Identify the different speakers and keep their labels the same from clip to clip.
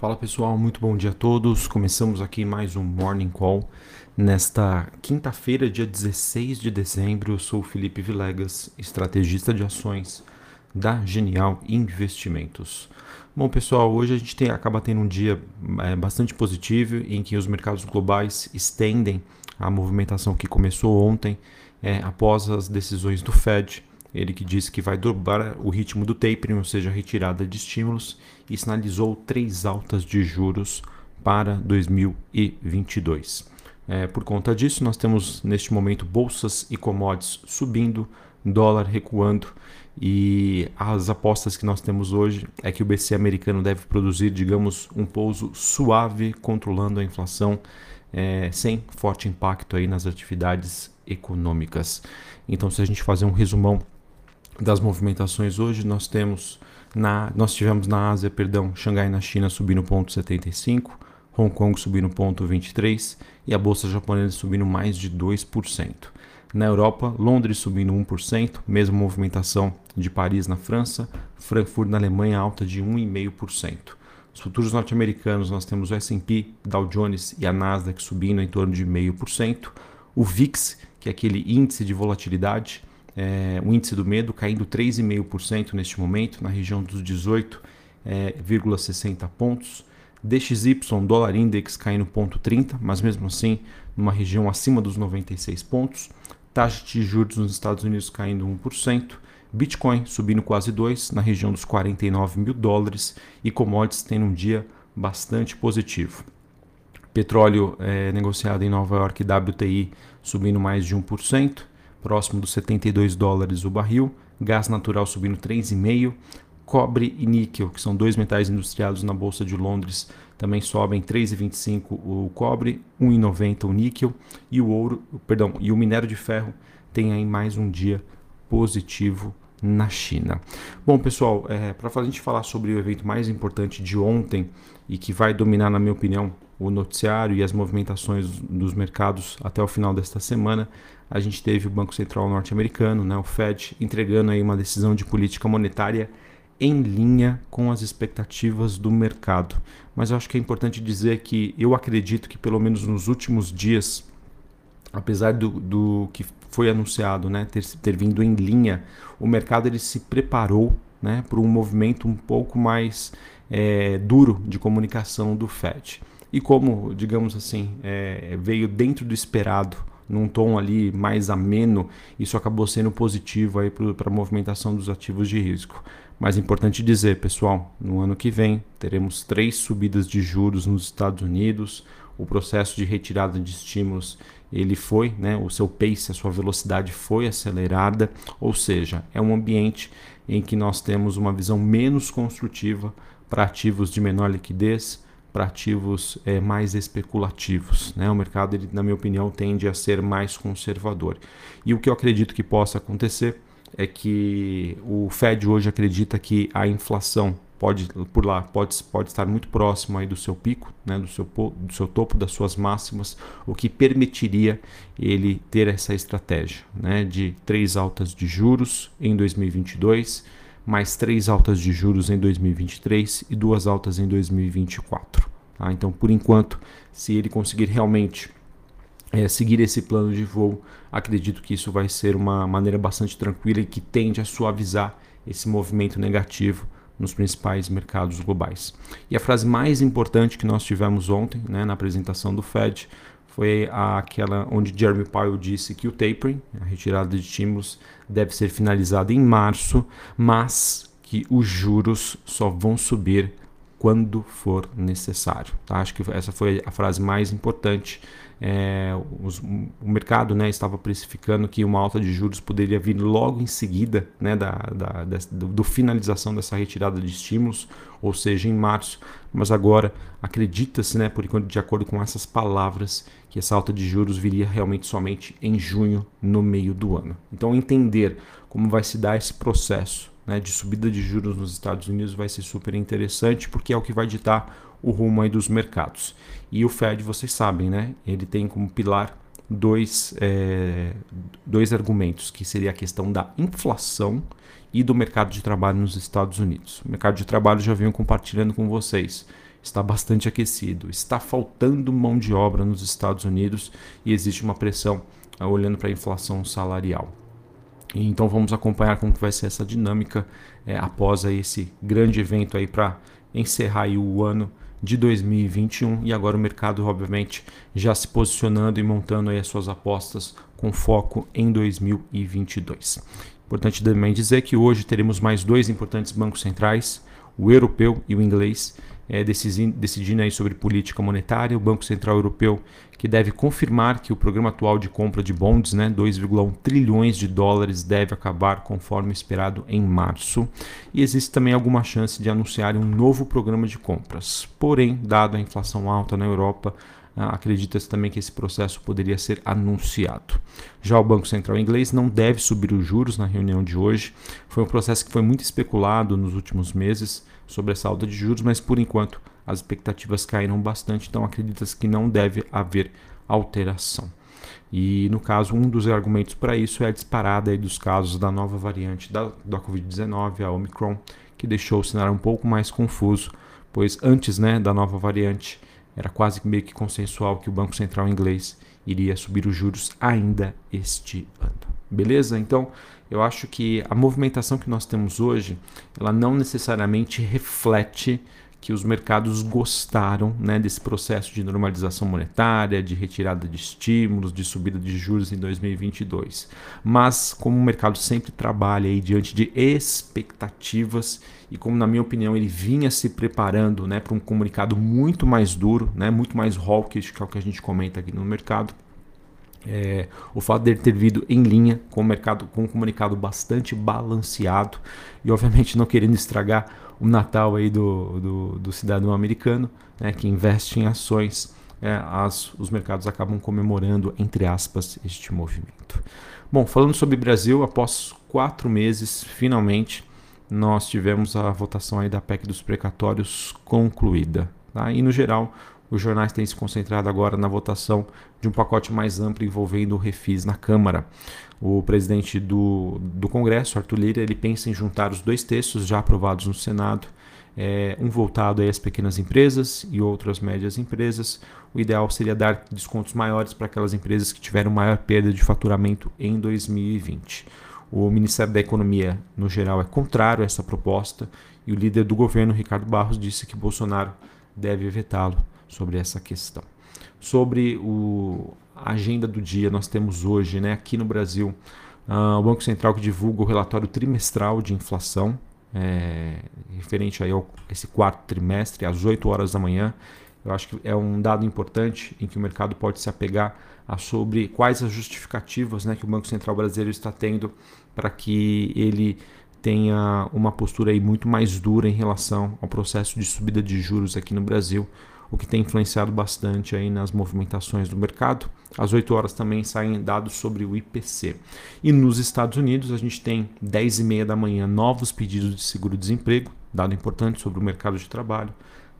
Speaker 1: Fala pessoal, muito bom dia a todos. Começamos aqui mais um Morning Call nesta quinta-feira, dia 16 de dezembro. Eu sou Felipe Vilegas, estrategista de ações da Genial Investimentos. Bom pessoal, hoje a gente tem, acaba tendo um dia é, bastante positivo em que os mercados globais estendem a movimentação que começou ontem é, após as decisões do Fed ele que disse que vai dobrar o ritmo do tapering, ou seja, retirada de estímulos, e sinalizou três altas de juros para 2022. É, por conta disso, nós temos neste momento bolsas e commodities subindo, dólar recuando e as apostas que nós temos hoje é que o BC americano deve produzir, digamos, um pouso suave, controlando a inflação, é, sem forte impacto aí nas atividades econômicas. Então, se a gente fazer um resumão das movimentações hoje, nós temos na, nós tivemos na Ásia, perdão, Xangai na China subindo 0,75, Hong Kong subindo 0,23 e a bolsa japonesa subindo mais de 2%. Na Europa, Londres subindo 1%, mesma movimentação de Paris na França, Frankfurt na Alemanha alta de 1,5%. Os futuros norte-americanos nós temos o S&P, Dow Jones e a Nasdaq subindo em torno de 0,5%. O VIX, que é aquele índice de volatilidade, é, o índice do medo caindo 3,5% neste momento, na região dos 18,60 é, pontos. DXY, dólar index caindo 0,30, mas mesmo assim numa região acima dos 96 pontos. Taxa de juros nos Estados Unidos caindo 1%. Bitcoin subindo quase 2 na região dos 49 mil dólares e commodities tendo um dia bastante positivo. Petróleo é, negociado em Nova York WTI subindo mais de 1% próximo dos 72 dólares o barril, gás natural subindo 3,5%, cobre e níquel, que são dois metais industrializados na Bolsa de Londres, também sobem 3,25 o cobre, 1,90 o níquel e o ouro, perdão, e o minério de ferro tem aí mais um dia positivo na China. Bom, pessoal, é, para a gente falar sobre o evento mais importante de ontem e que vai dominar, na minha opinião, o noticiário e as movimentações dos mercados até o final desta semana, a gente teve o Banco Central norte-americano, né, o Fed, entregando aí uma decisão de política monetária em linha com as expectativas do mercado. Mas eu acho que é importante dizer que eu acredito que pelo menos nos últimos dias, apesar do, do que foi anunciado, né, ter, ter vindo em linha, o mercado ele se preparou né, para um movimento um pouco mais é, duro de comunicação do Fed. E como, digamos assim, é, veio dentro do esperado num tom ali mais ameno, isso acabou sendo positivo para a movimentação dos ativos de risco. Mas é importante dizer, pessoal, no ano que vem teremos três subidas de juros nos Estados Unidos. O processo de retirada de estímulos ele foi, né, o seu pace, a sua velocidade foi acelerada, ou seja, é um ambiente em que nós temos uma visão menos construtiva para ativos de menor liquidez, para ativos é, mais especulativos. Né? O mercado, ele, na minha opinião, tende a ser mais conservador. E o que eu acredito que possa acontecer é que o Fed hoje acredita que a inflação pode por lá pode, pode estar muito próximo aí do seu pico, né, do, seu, do seu topo, das suas máximas, o que permitiria ele ter essa estratégia né, de três altas de juros em 2022 mais três altas de juros em 2023 e duas altas em 2024. Tá? Então, por enquanto, se ele conseguir realmente é, seguir esse plano de voo, acredito que isso vai ser uma maneira bastante tranquila e que tende a suavizar esse movimento negativo nos principais mercados globais. E a frase mais importante que nós tivemos ontem, né, na apresentação do Fed, foi aquela onde Jeremy Powell disse que o tapering, a retirada de estímulos, deve ser finalizada em março, mas que os juros só vão subir quando for necessário. Tá? Acho que essa foi a frase mais importante. É, os, o mercado né, estava precificando que uma alta de juros poderia vir logo em seguida né, da, da, da do, do, finalização dessa retirada de estímulos, ou seja, em março. Mas agora acredita-se, né, por enquanto, de acordo com essas palavras, que essa alta de juros viria realmente somente em junho, no meio do ano. Então, entender como vai se dar esse processo né, de subida de juros nos Estados Unidos vai ser super interessante, porque é o que vai ditar o rumo aí dos mercados. E o Fed, vocês sabem, né, ele tem como pilar dois, é, dois argumentos, que seria a questão da inflação e do mercado de trabalho nos Estados Unidos. O mercado de trabalho já venho compartilhando com vocês. está bastante aquecido. Está faltando mão de obra nos Estados Unidos e existe uma pressão uh, olhando para a inflação salarial. Então vamos acompanhar como que vai ser essa dinâmica é, após aí, esse grande evento aí para encerrar aí o ano de 2021 e agora o mercado obviamente já se posicionando e montando aí as suas apostas com foco em 2022. Importante também dizer que hoje teremos mais dois importantes bancos centrais, o europeu e o inglês, é, decidindo aí sobre política monetária. O Banco Central Europeu que deve confirmar que o programa atual de compra de bonds, né, 2,1 trilhões de dólares, deve acabar conforme esperado em março. E existe também alguma chance de anunciar um novo programa de compras. Porém, dado a inflação alta na Europa, ah, acredita-se também que esse processo poderia ser anunciado. Já o Banco Central inglês não deve subir os juros na reunião de hoje. Foi um processo que foi muito especulado nos últimos meses sobre essa alta de juros, mas por enquanto as expectativas caíram bastante, então acredita-se que não deve haver alteração. E no caso, um dos argumentos para isso é a disparada dos casos da nova variante da, da Covid-19, a Omicron, que deixou o cenário um pouco mais confuso, pois antes né, da nova variante era quase meio que consensual que o Banco Central inglês iria subir os juros ainda este ano. Beleza? Então, eu acho que a movimentação que nós temos hoje, ela não necessariamente reflete que os mercados gostaram né, desse processo de normalização monetária, de retirada de estímulos, de subida de juros em 2022. Mas como o mercado sempre trabalha aí diante de expectativas e como na minha opinião ele vinha se preparando né, para um comunicado muito mais duro, né, muito mais hawkish, que é o que a gente comenta aqui no mercado, é, o fato dele ter vindo em linha com o mercado, com um comunicado bastante balanceado e obviamente não querendo estragar o Natal aí do, do, do cidadão americano, né, que investe em ações, é, as, os mercados acabam comemorando, entre aspas, este movimento. Bom, falando sobre Brasil, após quatro meses, finalmente, nós tivemos a votação aí da PEC dos precatórios concluída. Tá? E no geral, os jornais têm se concentrado agora na votação de um pacote mais amplo envolvendo o refis na Câmara. O presidente do, do Congresso, Arthur Lira, ele pensa em juntar os dois textos já aprovados no Senado, é, um voltado às pequenas empresas e outro às médias empresas. O ideal seria dar descontos maiores para aquelas empresas que tiveram maior perda de faturamento em 2020. O Ministério da Economia, no geral, é contrário a essa proposta e o líder do governo, Ricardo Barros, disse que Bolsonaro deve vetá-lo sobre essa questão. Sobre o, a agenda do dia, nós temos hoje, né, aqui no Brasil, uh, o Banco Central que divulga o relatório trimestral de inflação, é, referente aí ao esse quarto trimestre, às 8 horas da manhã. Eu acho que é um dado importante em que o mercado pode se apegar a sobre quais as justificativas né, que o Banco Central brasileiro está tendo para que ele tenha uma postura aí muito mais dura em relação ao processo de subida de juros aqui no Brasil o que tem influenciado bastante aí nas movimentações do mercado. Às 8 horas também saem dados sobre o IPC. E nos Estados Unidos a gente tem 10 e meia da manhã novos pedidos de seguro-desemprego, dado importante sobre o mercado de trabalho.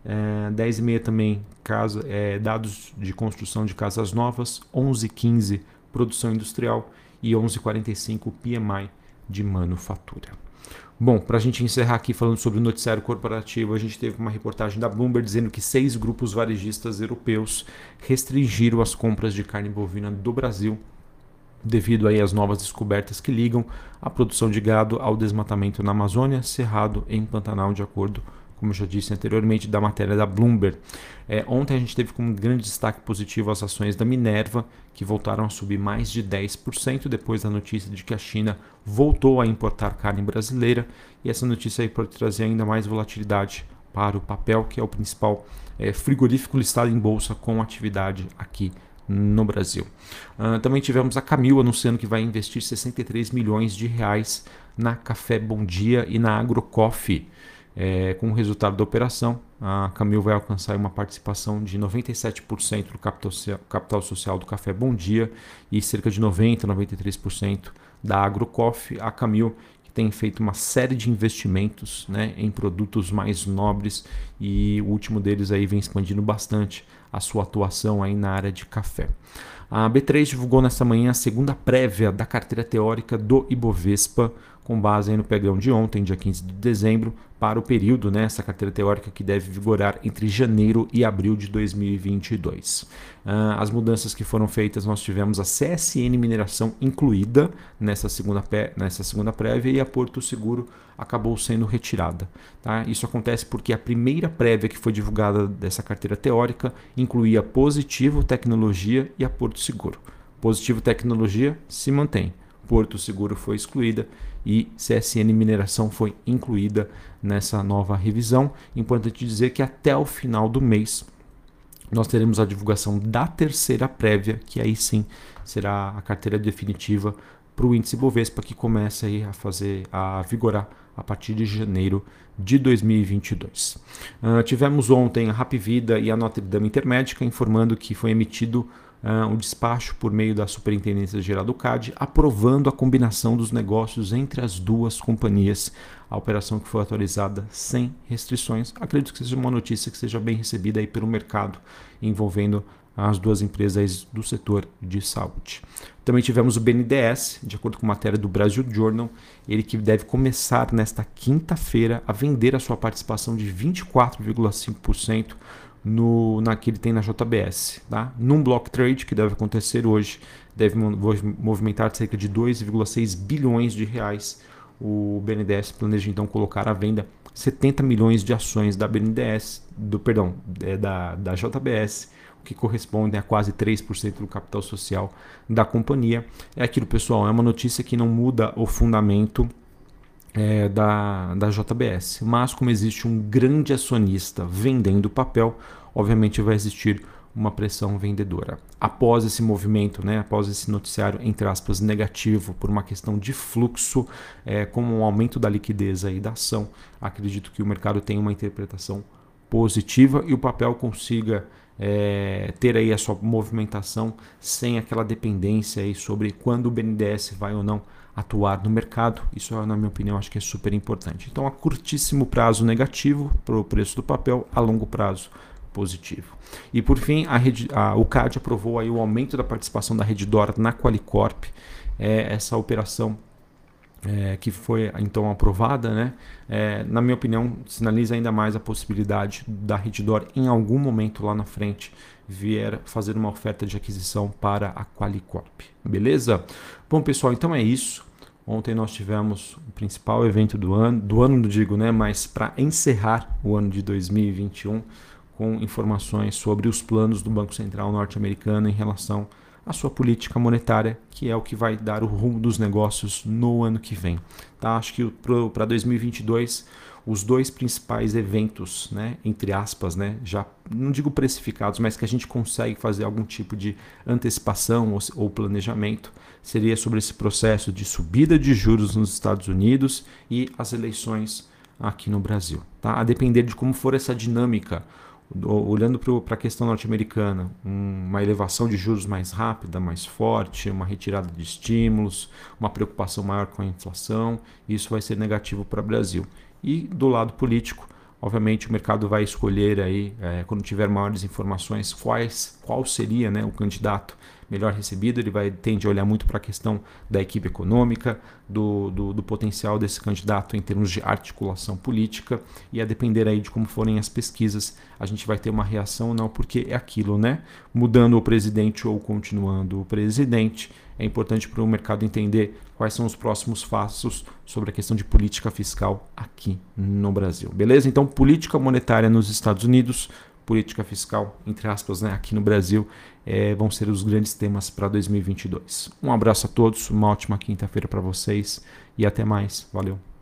Speaker 1: É, 10 e meia também casa, é, dados de construção de casas novas, 11 15 produção industrial e 11:45 PMI de manufatura. Bom, para a gente encerrar aqui falando sobre o noticiário corporativo, a gente teve uma reportagem da Bloomberg dizendo que seis grupos varejistas europeus restringiram as compras de carne bovina do Brasil devido aí às novas descobertas que ligam a produção de gado ao desmatamento na Amazônia, Cerrado em Pantanal, de acordo com como eu já disse anteriormente, da matéria da Bloomberg. É, ontem a gente teve como grande destaque positivo as ações da Minerva, que voltaram a subir mais de 10% depois da notícia de que a China voltou a importar carne brasileira. E essa notícia aí pode trazer ainda mais volatilidade para o papel, que é o principal é, frigorífico listado em bolsa com atividade aqui no Brasil. Uh, também tivemos a Camil anunciando que vai investir 63 milhões de reais na Café Bom Dia e na AgroCoffee. É, com o resultado da operação, a Camil vai alcançar uma participação de 97% do capital, social do Café Bom Dia e cerca de 90%, 93% da AgroCoffee. A Camil que tem feito uma série de investimentos né, em produtos mais nobres e o último deles aí vem expandindo bastante a sua atuação aí na área de café. A B3 divulgou nesta manhã a segunda prévia da carteira teórica do Ibovespa, com base no pregão de ontem, dia 15 de dezembro, para o período, né, essa carteira teórica que deve vigorar entre janeiro e abril de 2022. Uh, ah, as mudanças que foram feitas, nós tivemos a CSN Mineração incluída nessa segunda, nessa segunda prévia e a Porto Seguro acabou sendo retirada. Tá? Isso acontece porque a primeira prévia que foi divulgada dessa carteira teórica incluía Positivo Tecnologia e a Porto Seguro. Positivo Tecnologia se mantém. Porto Seguro foi excluída e CSN Mineração foi incluída nessa nova revisão. Importante dizer que até o final do mês nós teremos a divulgação da terceira prévia, que aí sim será a carteira definitiva para o índice Bovespa que começa aí a fazer a vigorar a partir de janeiro de 2022. Uh, tivemos ontem a Rapvida e a Notre Dame Intermédica informando que foi emitido uh, um despacho por meio da Superintendência Geral do CAD aprovando a combinação dos negócios entre as duas companhias. A operação que foi atualizada sem restrições. Acredito que seja uma notícia que seja bem recebida aí pelo mercado envolvendo as duas empresas do setor de saúde. Também tivemos o BNDES, de acordo com matéria do Brasil Journal, ele que deve começar nesta quinta-feira a vender a sua participação de 24,5% no, na que ele tem na JBS. Tá? Num block trade que deve acontecer hoje, deve movimentar cerca de 2,6 bilhões de reais. O BNDES planeja então colocar à venda 70 milhões de ações da BNDES, do perdão, é, da, da JBS que correspondem a quase 3% do capital social da companhia. É aquilo, pessoal, é uma notícia que não muda o fundamento é, da, da JBS. Mas, como existe um grande acionista vendendo papel, obviamente vai existir uma pressão vendedora. Após esse movimento, né, após esse noticiário, entre aspas, negativo, por uma questão de fluxo, é, com um aumento da liquidez aí da ação, acredito que o mercado tem uma interpretação positiva e o papel consiga é, ter aí a sua movimentação sem aquela dependência aí sobre quando o BNDES vai ou não atuar no mercado. Isso, na minha opinião, acho que é super importante. Então, a curtíssimo prazo negativo para o preço do papel, a longo prazo positivo. E por fim, a rede, a, o CAD aprovou aí o aumento da participação da Reddor na Qualicorp. É, essa operação é, que foi então aprovada, né, é, na minha opinião, sinaliza ainda mais a possibilidade da Reddor em algum momento lá na frente vier fazer uma oferta de aquisição para a Qualicorp. Beleza? Bom, pessoal, então é isso. Ontem nós tivemos o principal evento do ano, do ano não digo, né, mas para encerrar o ano de 2021 com informações sobre os planos do Banco Central norte-americano em relação a sua política monetária, que é o que vai dar o rumo dos negócios no ano que vem. Tá? Acho que para 2022 os dois principais eventos, né, entre aspas, né, já não digo precificados, mas que a gente consegue fazer algum tipo de antecipação ou, ou planejamento, seria sobre esse processo de subida de juros nos Estados Unidos e as eleições aqui no Brasil. Tá? A depender de como for essa dinâmica olhando para a questão norte-americana, uma elevação de juros mais rápida, mais forte, uma retirada de estímulos, uma preocupação maior com a inflação, isso vai ser negativo para o Brasil. E do lado político, obviamente o mercado vai escolher aí, é, quando tiver maiores informações, quais, qual seria né, o candidato melhor recebido, ele vai tende a olhar muito para a questão da equipe econômica, do, do, do, potencial desse candidato em termos de articulação política e a depender aí de como forem as pesquisas, a gente vai ter uma reação ou não, porque é aquilo, né? Mudando o presidente ou continuando o presidente, é importante para o mercado entender quais são os próximos passos sobre a questão de política fiscal aqui no Brasil. Beleza? Então, política monetária nos Estados Unidos, política fiscal, entre aspas, né, aqui no Brasil, é, vão ser os grandes temas para 2022. Um abraço a todos, uma ótima quinta-feira para vocês e até mais. Valeu!